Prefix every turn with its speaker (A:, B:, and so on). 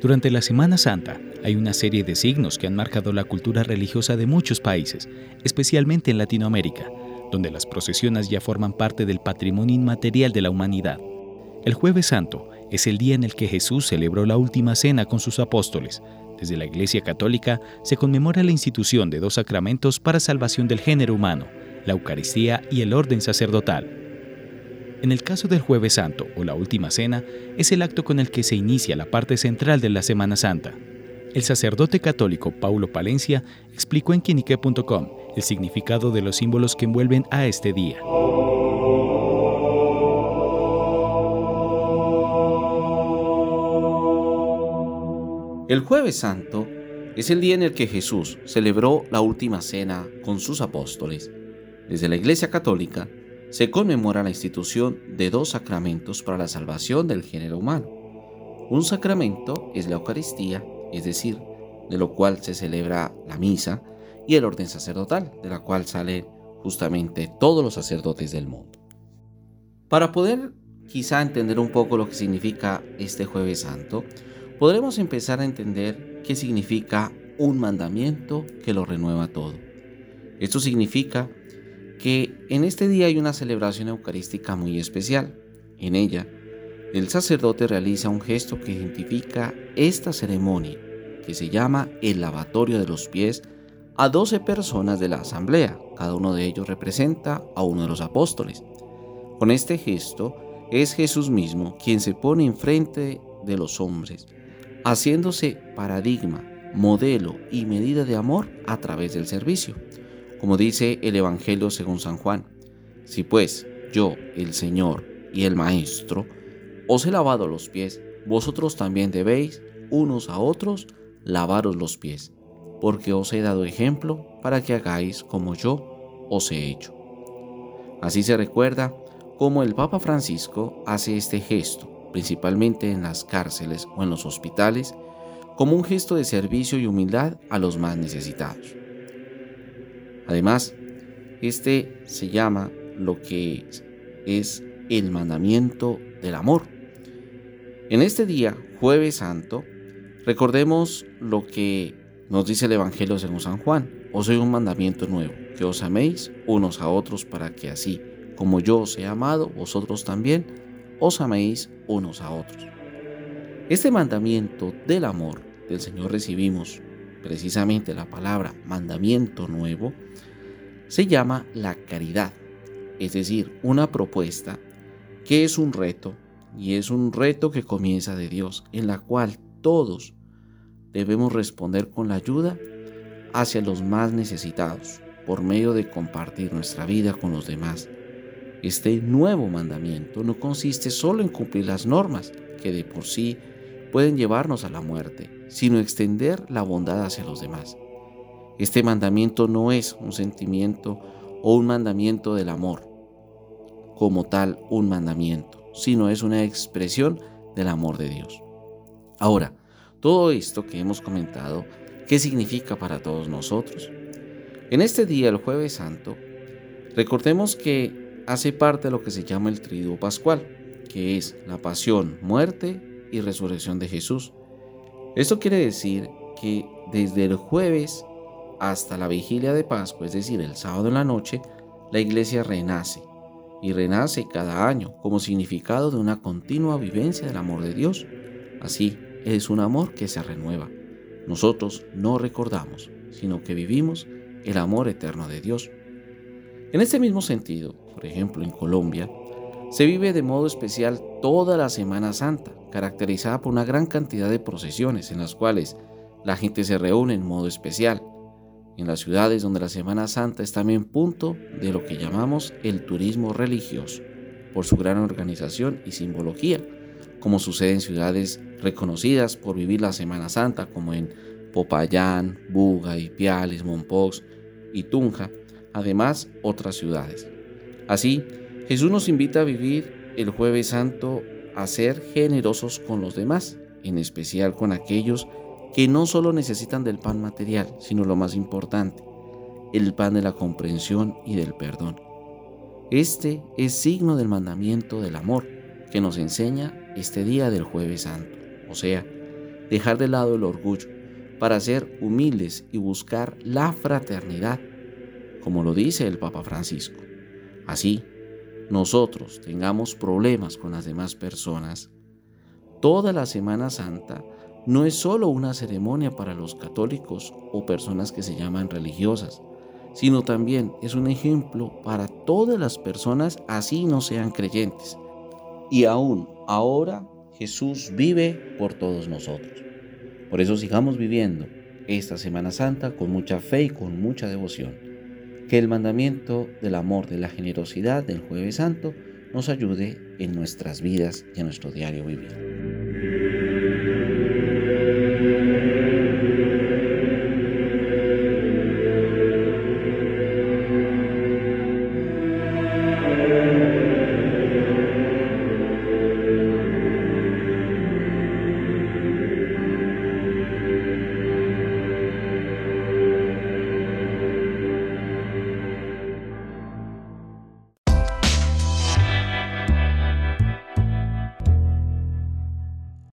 A: Durante la Semana Santa hay una serie de signos que han marcado la cultura religiosa de muchos países, especialmente en Latinoamérica, donde las procesiones ya forman parte del patrimonio inmaterial de la humanidad. El jueves santo es el día en el que Jesús celebró la última cena con sus apóstoles. Desde la Iglesia Católica se conmemora la institución de dos sacramentos para salvación del género humano, la Eucaristía y el orden sacerdotal. En el caso del jueves santo o la última cena, es el acto con el que se inicia la parte central de la Semana Santa. El sacerdote católico Paulo Palencia explicó en quinique.com el significado de los símbolos que envuelven a este día.
B: El jueves santo es el día en el que Jesús celebró la última cena con sus apóstoles. Desde la Iglesia Católica se conmemora la institución de dos sacramentos para la salvación del género humano. Un sacramento es la Eucaristía, es decir, de lo cual se celebra la misa, y el orden sacerdotal, de la cual salen justamente todos los sacerdotes del mundo. Para poder quizá entender un poco lo que significa este jueves santo, podremos empezar a entender qué significa un mandamiento que lo renueva todo. Esto significa que en este día hay una celebración eucarística muy especial. En ella, el sacerdote realiza un gesto que identifica esta ceremonia, que se llama el lavatorio de los pies, a 12 personas de la asamblea. Cada uno de ellos representa a uno de los apóstoles. Con este gesto es Jesús mismo quien se pone enfrente de los hombres haciéndose paradigma, modelo y medida de amor a través del servicio. Como dice el Evangelio según San Juan, si pues yo, el Señor y el Maestro, os he lavado los pies, vosotros también debéis, unos a otros, lavaros los pies, porque os he dado ejemplo para que hagáis como yo os he hecho. Así se recuerda cómo el Papa Francisco hace este gesto principalmente en las cárceles o en los hospitales, como un gesto de servicio y humildad a los más necesitados. Además, este se llama lo que es el mandamiento del amor. En este día, jueves santo, recordemos lo que nos dice el Evangelio según San Juan. Os doy un mandamiento nuevo, que os améis unos a otros para que así, como yo os he amado, vosotros también os améis unos a otros. Este mandamiento del amor del Señor recibimos, precisamente la palabra mandamiento nuevo, se llama la caridad, es decir, una propuesta que es un reto, y es un reto que comienza de Dios, en la cual todos debemos responder con la ayuda hacia los más necesitados, por medio de compartir nuestra vida con los demás. Este nuevo mandamiento no consiste solo en cumplir las normas, que de por sí pueden llevarnos a la muerte, sino extender la bondad hacia los demás. Este mandamiento no es un sentimiento o un mandamiento del amor, como tal un mandamiento, sino es una expresión del amor de Dios. Ahora, todo esto que hemos comentado, ¿qué significa para todos nosotros? En este día, el jueves santo, recordemos que hace parte de lo que se llama el triduo pascual, que es la pasión, muerte y resurrección de Jesús. Esto quiere decir que desde el jueves hasta la vigilia de Pascua, es decir, el sábado en la noche, la iglesia renace y renace cada año como significado de una continua vivencia del amor de Dios. Así, es un amor que se renueva. Nosotros no recordamos, sino que vivimos el amor eterno de Dios. En este mismo sentido, por ejemplo en Colombia, se vive de modo especial toda la Semana Santa, caracterizada por una gran cantidad de procesiones en las cuales la gente se reúne en modo especial. En las ciudades donde la Semana Santa es también punto de lo que llamamos el turismo religioso, por su gran organización y simbología, como sucede en ciudades reconocidas por vivir la Semana Santa, como en Popayán, Buga, Ipiales, Mompox y Tunja, además otras ciudades. Así, Jesús nos invita a vivir el jueves santo a ser generosos con los demás, en especial con aquellos que no solo necesitan del pan material, sino lo más importante, el pan de la comprensión y del perdón. Este es signo del mandamiento del amor que nos enseña este día del jueves santo, o sea, dejar de lado el orgullo, para ser humildes y buscar la fraternidad, como lo dice el Papa Francisco. Así, nosotros tengamos problemas con las demás personas, toda la Semana Santa no es solo una ceremonia para los católicos o personas que se llaman religiosas, sino también es un ejemplo para todas las personas así no sean creyentes. Y aún ahora Jesús vive por todos nosotros. Por eso sigamos viviendo esta Semana Santa con mucha fe y con mucha devoción. Que el mandamiento del amor, de la generosidad del jueves santo nos ayude en nuestras vidas y en nuestro diario vivir.